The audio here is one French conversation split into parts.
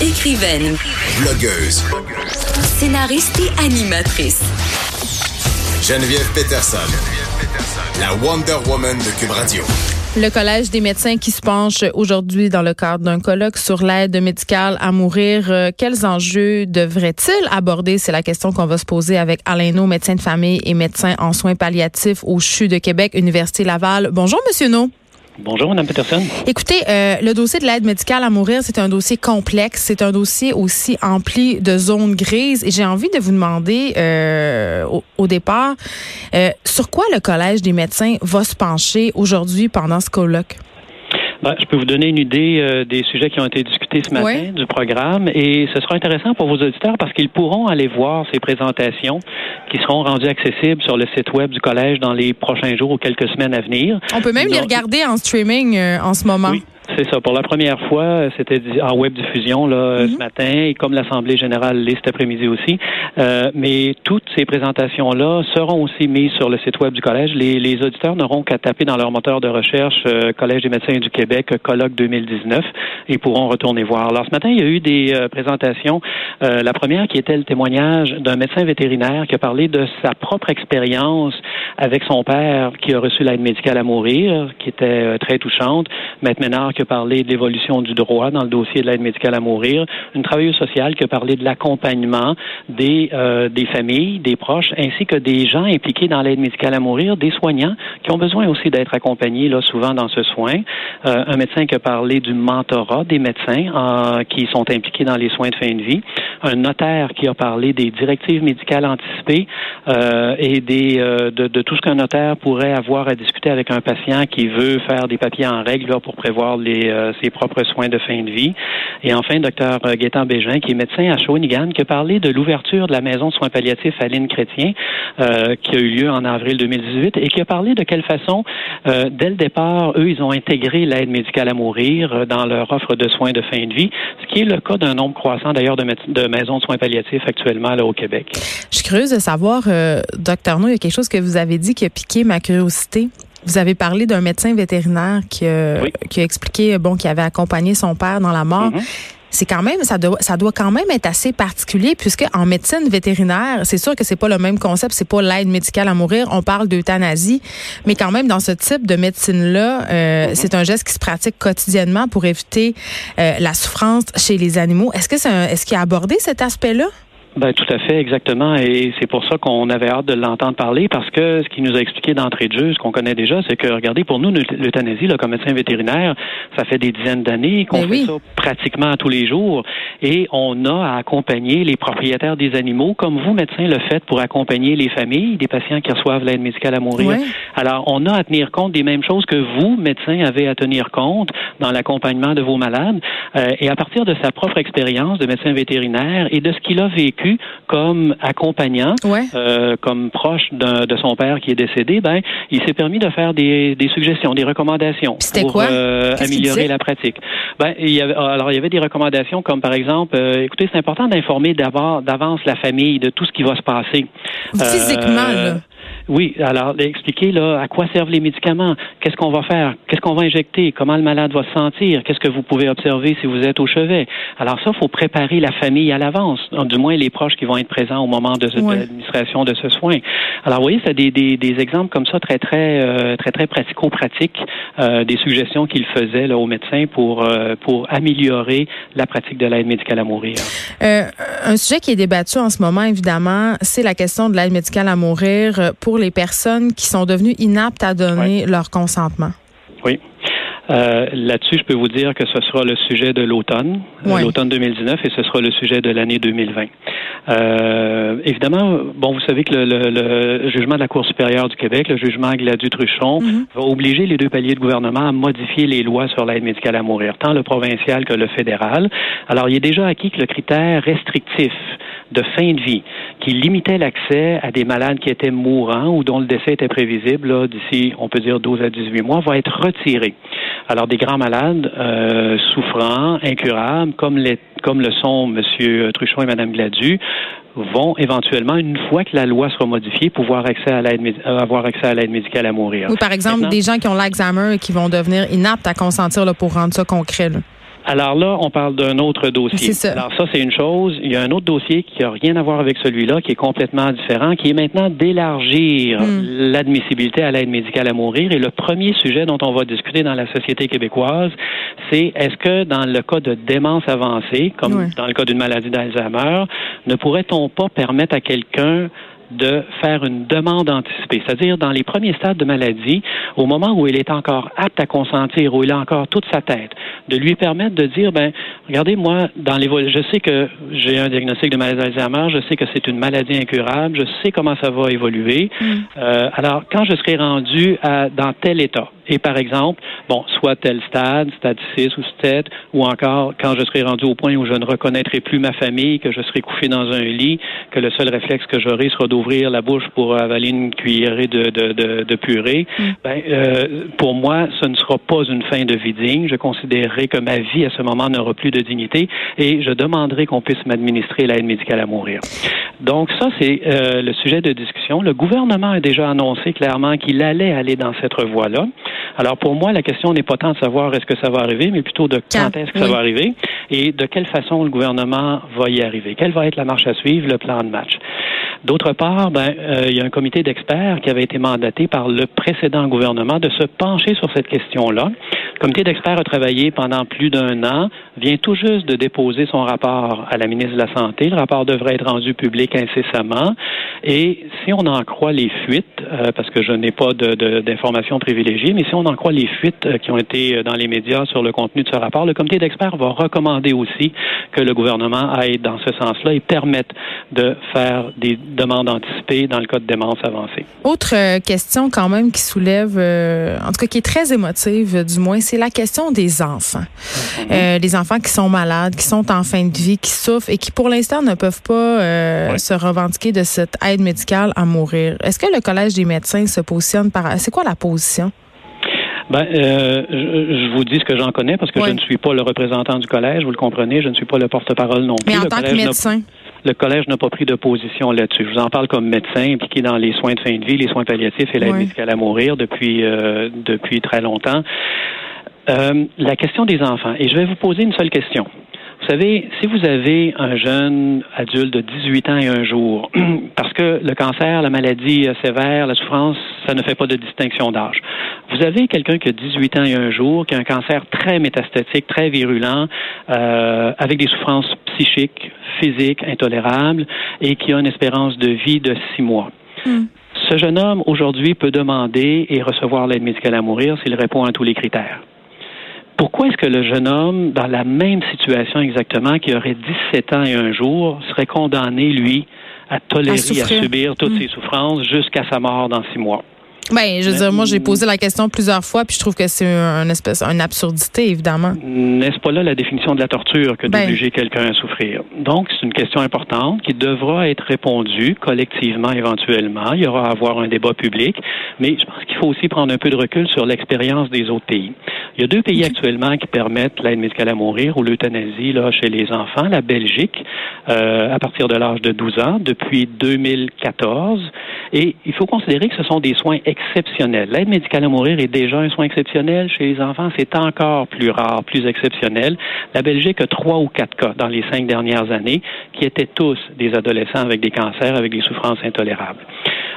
Écrivaine. Blogueuse. Scénariste et animatrice. Geneviève Peterson. La Wonder Woman de Cube Radio. Le Collège des médecins qui se penche aujourd'hui dans le cadre d'un colloque sur l'aide médicale à mourir. Euh, quels enjeux devrait-il aborder? C'est la question qu'on va se poser avec Alain No, médecin de famille et médecin en soins palliatifs au CHU de Québec, Université Laval. Bonjour, Monsieur No. Bonjour, Mme Peterson. Écoutez, euh, le dossier de l'aide médicale à mourir, c'est un dossier complexe. C'est un dossier aussi empli de zones grises. Et j'ai envie de vous demander, euh, au, départ, euh, sur quoi le Collège des médecins va se pencher aujourd'hui pendant ce colloque? Ben, je peux vous donner une idée euh, des sujets qui ont été discutés ce matin du programme et ce sera intéressant pour vos auditeurs parce qu'ils pourront aller voir ces présentations qui seront rendues accessibles sur le site web du collège dans les prochains jours ou quelques semaines à venir. On peut même les regarder en streaming euh, en ce moment. C'est ça. Pour la première fois, c'était en web diffusion là ce mhm. matin et comme l'Assemblée générale l'est cet après-midi aussi. Euh, mais toutes ces présentations-là seront aussi mises sur le site web du collège. Les, les auditeurs n'auront qu'à taper dans leur moteur de recherche euh, Collège des médecins du Québec colloque 2019 et pourront retourner voir. Alors ce matin, il y a eu des euh, présentations. Euh, la première qui était le témoignage d'un médecin vétérinaire qui a parlé de sa propre expérience avec son père qui a reçu l'aide médicale à mourir, qui était très touchante. Maître Ménard qui a parlé de l'évolution du droit dans le dossier de l'aide médicale à mourir, une travailleuse sociale qui a parlé de l'accompagnement des, euh, des familles, des proches, ainsi que des gens impliqués dans l'aide médicale à mourir, des soignants qui ont besoin aussi d'être accompagnés là souvent dans ce soin. Euh, un médecin qui a parlé du mentorat des médecins euh, qui sont impliqués dans les soins de fin de vie. Un notaire qui a parlé des directives médicales anticipées et des de, de, tout ce qu'un notaire pourrait avoir à discuter avec un patient qui veut faire des papiers en règle là, pour prévoir les euh, ses, propres soins de fin de vie. Et enfin, docteur euh, Gaétan Bégin, qui est médecin à Shawinigan, qui a parlé de l'ouverture de la maison de soins palliatifs à Lynn Chrétien, euh, qui a eu lieu en avril 2018, et qui a parlé de quelle façon, dès le départ, eux, ils ont intégré l'aide médicale à mourir dans leur offre de soins de fin de vie, ce qui est le cas d'un nombre croissant d'ailleurs de, maisons de soins palliatifs actuellement là, au Québec. Je suis curieuse de savoir, docteur No, il y a quelque chose que vous avez dit qui a piqué ma curiosité. Vous avez parlé d'un médecin vétérinaire qui, qui a expliqué bon qu'il avait accompagné son père dans la mort. Mm-hmm. c'est quand même ça doit ça doit quand même être assez particulier puisque en médecine vétérinaire, c'est sûr que c'est pas le même concept, c'est pas l'aide médicale à mourir, on parle d'euthanasie, mais quand même dans ce type de médecine là, euh, mm-hmm. c'est un geste qui se pratique quotidiennement pour éviter euh, la souffrance chez les animaux. Est-ce que c'est est-ce qu'il a abordé cet aspect-là? Ben, tout à fait, exactement. Et c'est pour ça qu'on avait hâte de l'entendre parler parce que ce qu'il nous a expliqué d'entrée de jeu, ce qu'on connaît déjà, c'est que, regardez, pour nous, l'euthanasie, là, comme médecin vétérinaire, ça fait des dizaines d'années qu'on ben fait ça pratiquement tous les jours. Et on a à accompagner les propriétaires des animaux, comme vous, médecins, le faites pour accompagner les familles des patients qui reçoivent l'aide médicale à mourir. Alors, on a à tenir compte des mêmes choses que vous, médecins, avez à tenir compte dans l'accompagnement de vos malades. Euh, et à partir de sa propre expérience de médecin vétérinaire et de ce qu'il a vécu, comme accompagnant, euh, comme proche de son père qui est décédé, ben il s'est permis de faire des, suggestions, des recommandations pour euh, améliorer la pratique. Ben il y avait, alors il y avait des recommandations comme par exemple, euh, écoutez, c'est important d'informer d'avance la famille de tout ce qui va se passer. Physiquement, là. Oui, alors expliquer là à quoi servent les médicaments, qu'est-ce qu'on va faire, qu'est-ce qu'on va injecter, comment le malade va se sentir, qu'est-ce que vous pouvez observer si vous êtes au chevet? Alors ça, faut préparer la famille à l'avance, du moins les proches qui vont être présents au moment de, l'administration de ce soin. Alors vous voyez, c'est des, des, des, exemples comme ça très très euh, très très pratico-pratiques, euh, des suggestions qu'il faisait là aux médecins pour euh, pour améliorer la pratique de l'aide médicale à mourir. un sujet qui est débattu en ce moment, évidemment, c'est la question de l'aide médicale à mourir pour les personnes qui sont devenues inaptes à donner leur consentement? Oui. Euh, là-dessus, je peux vous dire que ce sera le sujet de l'automne, euh, l'automne 2019, et ce sera le sujet de l'année 2020. Euh, évidemment, bon, vous savez que le, jugement de la Cour supérieure du Québec, le jugement Gladu-Truchon, mhm. va obliger les deux paliers de gouvernement à modifier les lois sur l'aide médicale à mourir, tant le provincial que le fédéral. Alors, il est déjà acquis que le critère restrictif de fin de vie qui limitait l'accès à des malades qui étaient mourants ou dont le décès était prévisible d'ici, on peut dire, 12 à 18 mois, va être retiré. Alors, des grands malades euh, souffrants, incurables, comme, les, comme le sont M. Truchon et Mme Gladu, vont éventuellement, une fois que la loi sera modifiée, pouvoir accès à l'aide, euh, avoir accès à l'aide médicale à mourir. Oui, par exemple, des gens qui ont l'Alzheimer et qui vont devenir inaptes à consentir là, pour rendre ça concret. Alors là, on parle d'un autre dossier. Ça. Alors ça, c'est une chose. Il y a un autre dossier qui n'a rien à voir avec celui-là, qui est complètement différent, qui est maintenant d'élargir Hmm. l'admissibilité à l'aide médicale à mourir. Et le premier sujet dont on va discuter dans la société québécoise, c'est est-ce que dans le cas de démence avancée, comme Ouais. dans le cas d'une maladie d'Alzheimer, ne pourrait-on pas permettre à quelqu'un de faire une demande anticipée, c'est-à-dire dans les premiers stades de maladie, au moment où il est encore apte à consentir, où il a encore toute sa tête, de lui permettre de dire, ben, regardez, moi, dans les, je sais que j'ai un diagnostic de maladie d'Alzheimer, je sais que c'est une maladie incurable, je sais comment ça va évoluer. Euh, alors, quand je serai rendu à, dans tel état, et par exemple, bon, soit tel stade, stade 6 ou 7, ou encore quand je serai rendu au point où je ne reconnaîtrai plus ma famille, que je serai couché dans un lit, que le seul réflexe que j'aurai sera d'ouvrir la bouche pour avaler une cuillerée de, de, de, de purée, ben, euh, pour moi, ce ne sera pas une fin de vie digne. Je considérerai que ma vie à ce moment n'aura plus de dignité et je demanderai qu'on puisse m'administrer l'aide médicale à mourir. Donc ça, c'est euh, le sujet de discussion. Le gouvernement a déjà annoncé clairement qu'il allait aller dans cette voie-là. Alors pour moi, la question n'est pas tant de savoir est-ce que ça va arriver, mais plutôt de quand, Quand? est-ce que Oui. ça va arriver et de quelle façon le gouvernement va y arriver. Quelle va être la marche à suivre, le plan de match? D'autre part, ben, euh, il y a un comité d'experts qui avait été mandaté par le précédent gouvernement de se pencher sur cette question-là. Le comité d'experts a travaillé pendant plus d'un an, vient tout juste de déposer son rapport à la ministre de la Santé. Le rapport devrait être rendu public incessamment. Et si on en croit les fuites, euh, parce que je n'ai pas de- de- d'informations privilégiées, mais si on en croit les fuites euh, qui ont été euh, dans les médias sur le contenu de ce rapport, le comité d'experts va recommander aussi que le gouvernement aille dans ce sens-là et permette de faire des demandes anticipées dans le cas de démence avancée. Autre question quand même qui soulève, euh, en tout cas qui est très émotive du moins, c'est la question des enfants. Euh, des enfants qui sont malades, qui sont en fin de vie, qui souffrent et qui pour l'instant ne peuvent pas euh, se revendiquer de cette aide médicale à mourir. Est-ce que le Collège des médecins se positionne par... C'est quoi la position? Ben, euh, je, je vous dis ce que j'en connais parce que je ne suis pas le représentant du collège, vous le comprenez, je ne suis pas le porte-parole non plus. Mais en le tant que médecin, le collège n'a pas pris de position là-dessus. Je vous en parle comme médecin impliqué dans les soins de fin de vie, les soins palliatifs et l'aide médicale à mourir depuis euh, depuis très longtemps. Euh, la question des enfants. Et je vais vous poser une seule question. Vous savez, si vous avez un jeune adulte de 18 ans et un jour, parce que le cancer, la maladie sévère, la souffrance, ça ne fait pas de distinction d'âge. Vous avez quelqu'un qui a 18 ans et un jour, qui a un cancer très métastatique, très virulent, euh, avec des souffrances psychiques, physiques intolérables, et qui a une espérance de vie de six mois. Hmm. Ce jeune homme, aujourd'hui, peut demander et recevoir l'aide médicale à mourir s'il répond à tous les critères. Pourquoi est-ce que le jeune homme, dans la même situation exactement, qui aurait 17 ans et un jour, serait condamné, lui, à tolérer, À subir toutes Mm. ces souffrances jusqu'à sa mort dans six mois? Ben, je veux dire, moi j'ai posé la question plusieurs fois, puis je trouve que c'est un espèce, une absurdité évidemment. N'est-ce pas là la définition de la torture que Ben. d'obliger quelqu'un à souffrir? Donc, c'est une question importante qui devra être répondue collectivement éventuellement. Il y aura à avoir un débat public, mais je pense qu'il faut aussi prendre un peu de recul sur l'expérience des autres pays. Il y a deux pays actuellement qui permettent l'aide médicale à mourir ou l'euthanasie là, chez les enfants. La Belgique, euh, à partir de l'âge de 12 ans, depuis 2014. Et il faut considérer que ce sont des soins L'aide médicale à mourir est déjà un soin exceptionnel. Chez les enfants, c'est encore plus rare, plus exceptionnel. La Belgique a trois ou quatre cas dans les cinq dernières années qui étaient tous des adolescents avec des cancers, avec des souffrances intolérables.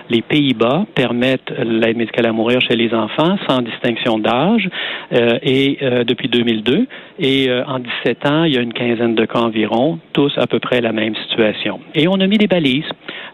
Les Pays-Bas permettent l'aide médicale à mourir chez les enfants sans distinction d'âge euh, et euh, depuis 2002 et euh, en 17 ans, il y a une quinzaine de cas environ, tous à peu près la même situation. Et on a mis des balises.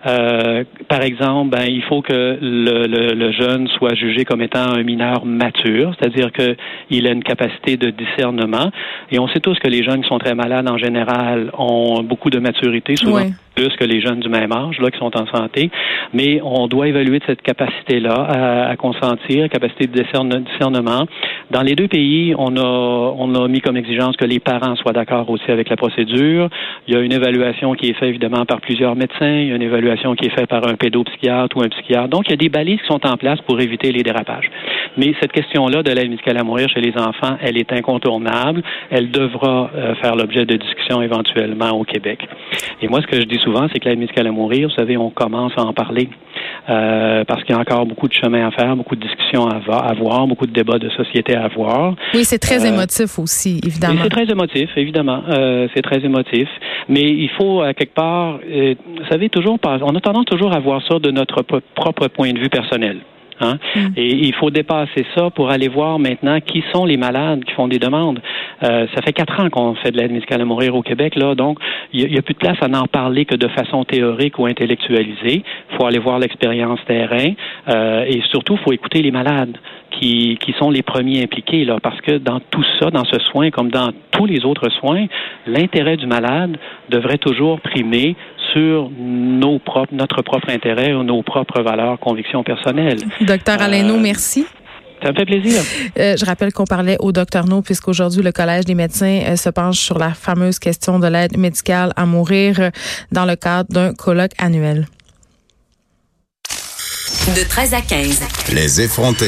Euh, par exemple, ben, il faut que le, le, le jeune soit jugé comme étant un mineur mature, c'est-à-dire qu'il a une capacité de discernement. Et on sait tous que les jeunes qui sont très malades en général ont beaucoup de maturité, souvent. Plus que les jeunes du même âge là qui sont en santé, mais on doit évaluer cette capacité-là à, consentir, capacité de discerne- discernement. Dans les deux pays, on a on a mis comme exigence que les parents soient d'accord aussi avec la procédure. Il y a une évaluation qui est faite évidemment par plusieurs médecins, il y a une évaluation qui est faite par un pédopsychiatre ou un psychiatre. Donc il y a des balises qui sont en place pour éviter les dérapages. Mais cette question-là de l'aide médicale à mourir chez les enfants, elle est incontournable. Elle devra euh, faire l'objet de discussions éventuellement au Québec. Et moi, ce que je dis souvent, c'est que l'aide médicale à mourir, vous savez, on commence à en parler. Euh, parce qu'il y a encore beaucoup de chemin à faire, beaucoup de discussions à avoir, beaucoup de débats de société à avoir. Oui, c'est très euh, émotif aussi, évidemment. C'est très émotif, évidemment. Euh, c'est très émotif. Mais il faut, à quelque part, vous savez, toujours, on a tendance toujours à voir ça de notre propre point de vue personnel. Hein? Mm. Et il faut dépasser ça pour aller voir maintenant qui sont les malades qui font des demandes. Euh, ça fait quatre ans qu'on fait de l'aide médicale à mourir au Québec, là, donc il n'y a, plus de place à n'en parler que de façon théorique ou intellectualisée. Il faut aller voir l'expérience terrain euh, et surtout, il faut écouter les malades qui, qui sont les premiers impliqués, là, parce que dans tout ça, dans ce soin, comme dans tous les autres soins, l'intérêt du malade devrait toujours primer sur nos propres, notre propre intérêt ou nos propres valeurs, convictions personnelles. Docteur Alain, euh, merci. Ça me fait plaisir. Euh, je rappelle qu'on parlait au docteur No, puisqu'aujourd'hui, le Collège des médecins euh, se penche sur la fameuse question de l'aide médicale à mourir dans le cadre d'un colloque annuel. De 13 à 15. Les effrontés.